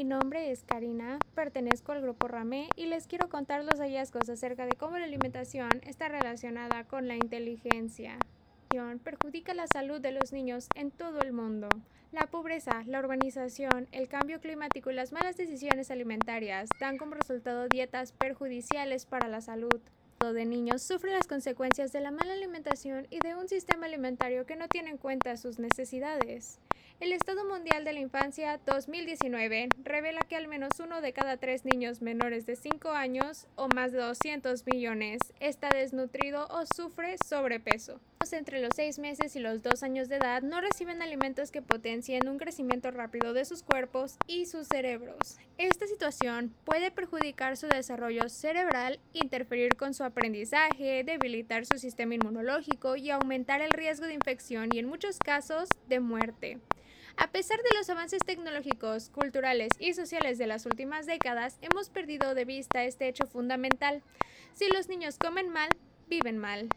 mi nombre es Karina, pertenezco al grupo Ramé y les quiero contar los hallazgos acerca de cómo la alimentación está relacionada con la inteligencia. Perjudica la salud de los niños en todo el mundo. La pobreza, la urbanización, el cambio climático y las malas decisiones alimentarias dan como resultado dietas perjudiciales para la salud de niños sufre las consecuencias de la mala alimentación y de un sistema alimentario que no tiene en cuenta sus necesidades. El Estado Mundial de la Infancia 2019 revela que al menos uno de cada tres niños menores de 5 años o más de 200 millones está desnutrido o sufre sobrepeso entre los 6 meses y los 2 años de edad no reciben alimentos que potencien un crecimiento rápido de sus cuerpos y sus cerebros. Esta situación puede perjudicar su desarrollo cerebral, interferir con su aprendizaje, debilitar su sistema inmunológico y aumentar el riesgo de infección y en muchos casos de muerte. A pesar de los avances tecnológicos, culturales y sociales de las últimas décadas, hemos perdido de vista este hecho fundamental. Si los niños comen mal, viven mal.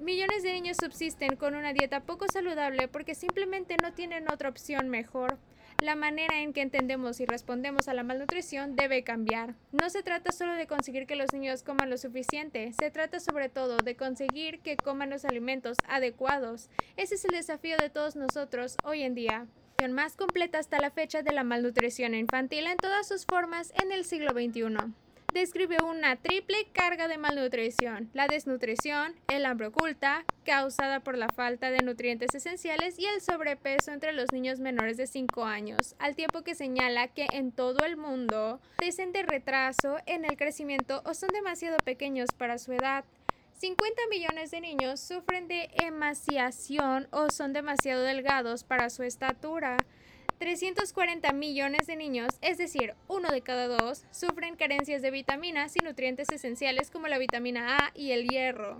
Millones de niños subsisten con una dieta poco saludable porque simplemente no tienen otra opción mejor. La manera en que entendemos y respondemos a la malnutrición debe cambiar. No se trata solo de conseguir que los niños coman lo suficiente, se trata sobre todo de conseguir que coman los alimentos adecuados. Ese es el desafío de todos nosotros hoy en día más completa hasta la fecha de la malnutrición infantil en todas sus formas en el siglo XXI describe una triple carga de malnutrición, la desnutrición, el hambre oculta, causada por la falta de nutrientes esenciales y el sobrepeso entre los niños menores de 5 años, al tiempo que señala que en todo el mundo dicen de retraso en el crecimiento o son demasiado pequeños para su edad. 50 millones de niños sufren de emaciación o son demasiado delgados para su estatura. 340 millones de niños, es decir, uno de cada dos, sufren carencias de vitaminas y nutrientes esenciales como la vitamina A y el hierro.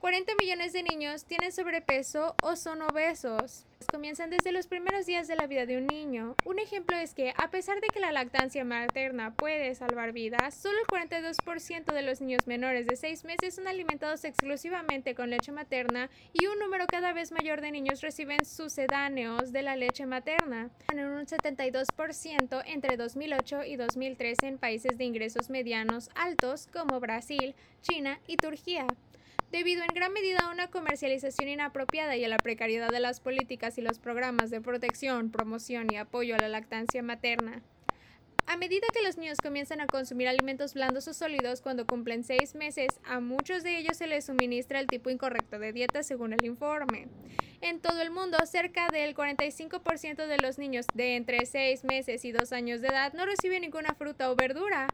40 millones de niños tienen sobrepeso o son obesos. Comienzan desde los primeros días de la vida de un niño. Un ejemplo es que, a pesar de que la lactancia materna puede salvar vidas, solo el 42% de los niños menores de 6 meses son alimentados exclusivamente con leche materna y un número cada vez mayor de niños reciben sucedáneos de la leche materna, en un 72% entre 2008 y 2013 en países de ingresos medianos altos como Brasil, China y Turquía debido en gran medida a una comercialización inapropiada y a la precariedad de las políticas y los programas de protección, promoción y apoyo a la lactancia materna. A medida que los niños comienzan a consumir alimentos blandos o sólidos cuando cumplen seis meses, a muchos de ellos se les suministra el tipo incorrecto de dieta según el informe. En todo el mundo, cerca del 45% de los niños de entre 6 meses y 2 años de edad no reciben ninguna fruta o verdura.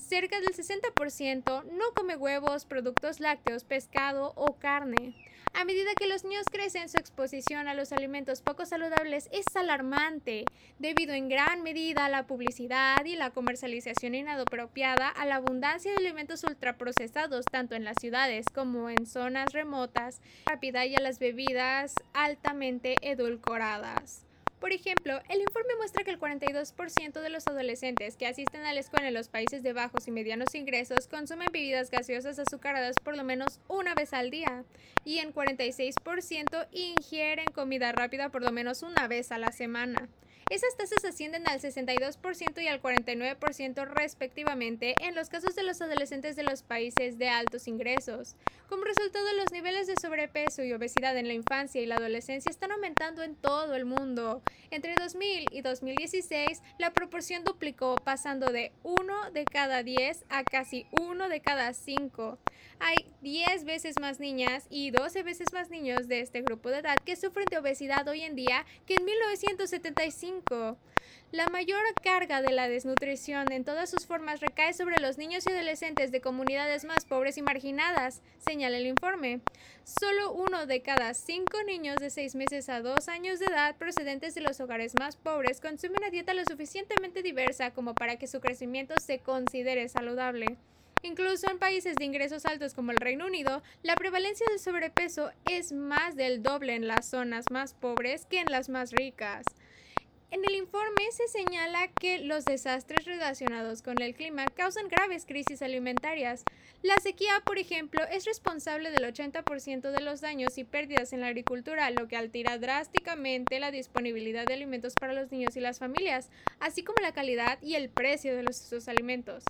Cerca del 60% no come huevos, productos lácteos, pescado o carne. A medida que los niños crecen, su exposición a los alimentos poco saludables es alarmante, debido en gran medida a la publicidad y la comercialización inapropiada, a la abundancia de alimentos ultraprocesados tanto en las ciudades como en zonas remotas, rápida y a las bebidas altamente edulcoradas. Por ejemplo, el informe muestra que el 42% de los adolescentes que asisten a la escuela en los países de bajos y medianos ingresos consumen bebidas gaseosas azucaradas por lo menos una vez al día y en 46% ingieren comida rápida por lo menos una vez a la semana. Esas tasas ascienden al 62% y al 49% respectivamente en los casos de los adolescentes de los países de altos ingresos. Como resultado, los niveles de sobrepeso y obesidad en la infancia y la adolescencia están aumentando en todo el mundo. Entre 2000 y 2016, la proporción duplicó, pasando de 1 de cada 10 a casi 1 de cada 5. Hay 10 veces más niñas y 12 veces más niños de este grupo de edad que sufren de obesidad hoy en día que en 1975 la mayor carga de la desnutrición en todas sus formas recae sobre los niños y adolescentes de comunidades más pobres y marginadas, señala el informe. Solo uno de cada cinco niños de seis meses a dos años de edad procedentes de los hogares más pobres consume una dieta lo suficientemente diversa como para que su crecimiento se considere saludable. Incluso en países de ingresos altos como el Reino Unido, la prevalencia del sobrepeso es más del doble en las zonas más pobres que en las más ricas. En el informe se señala que los desastres relacionados con el clima causan graves crisis alimentarias. La sequía, por ejemplo, es responsable del 80% de los daños y pérdidas en la agricultura, lo que altera drásticamente la disponibilidad de alimentos para los niños y las familias, así como la calidad y el precio de los, alimentos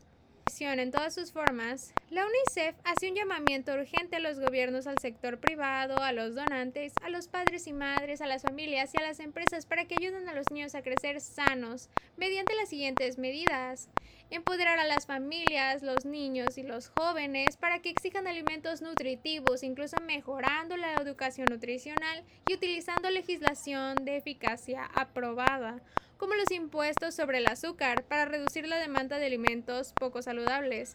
en todas sus formas, la UNICEF hace un llamamiento urgente a los gobiernos, al sector privado, a los donantes, a los padres y madres, a las familias y a las empresas para que ayuden a los niños a crecer sanos mediante las siguientes medidas. Empoderar a las familias, los niños y los jóvenes para que exijan alimentos nutritivos, incluso mejorando la educación nutricional y utilizando legislación de eficacia aprobada como los impuestos sobre el azúcar para reducir la demanda de alimentos poco saludables.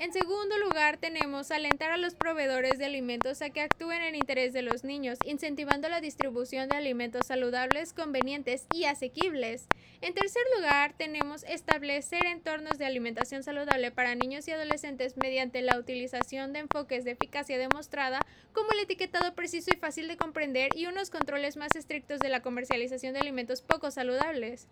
En segundo lugar, tenemos alentar a los proveedores de alimentos a que actúen en interés de los niños, incentivando la distribución de alimentos saludables, convenientes y asequibles. En tercer lugar, tenemos establecer entornos de alimentación saludable para niños y adolescentes mediante la utilización de enfoques de eficacia demostrada, como el etiquetado preciso y fácil de comprender y unos controles más estrictos de la comercialización de alimentos poco saludables.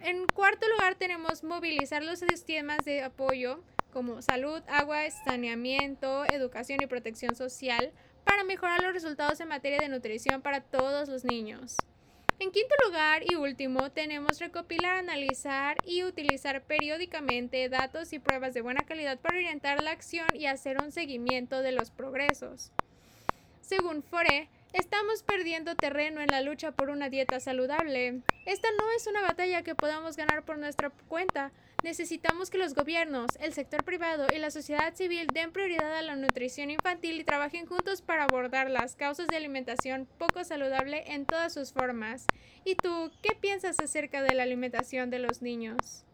En cuarto lugar, tenemos movilizar los sistemas de apoyo como salud, agua, saneamiento, educación y protección social para mejorar los resultados en materia de nutrición para todos los niños. En quinto lugar y último, tenemos recopilar, analizar y utilizar periódicamente datos y pruebas de buena calidad para orientar la acción y hacer un seguimiento de los progresos. Según FORE, estamos perdiendo terreno en la lucha por una dieta saludable. Esta no es una batalla que podamos ganar por nuestra cuenta, Necesitamos que los gobiernos, el sector privado y la sociedad civil den prioridad a la nutrición infantil y trabajen juntos para abordar las causas de alimentación poco saludable en todas sus formas. ¿Y tú qué piensas acerca de la alimentación de los niños?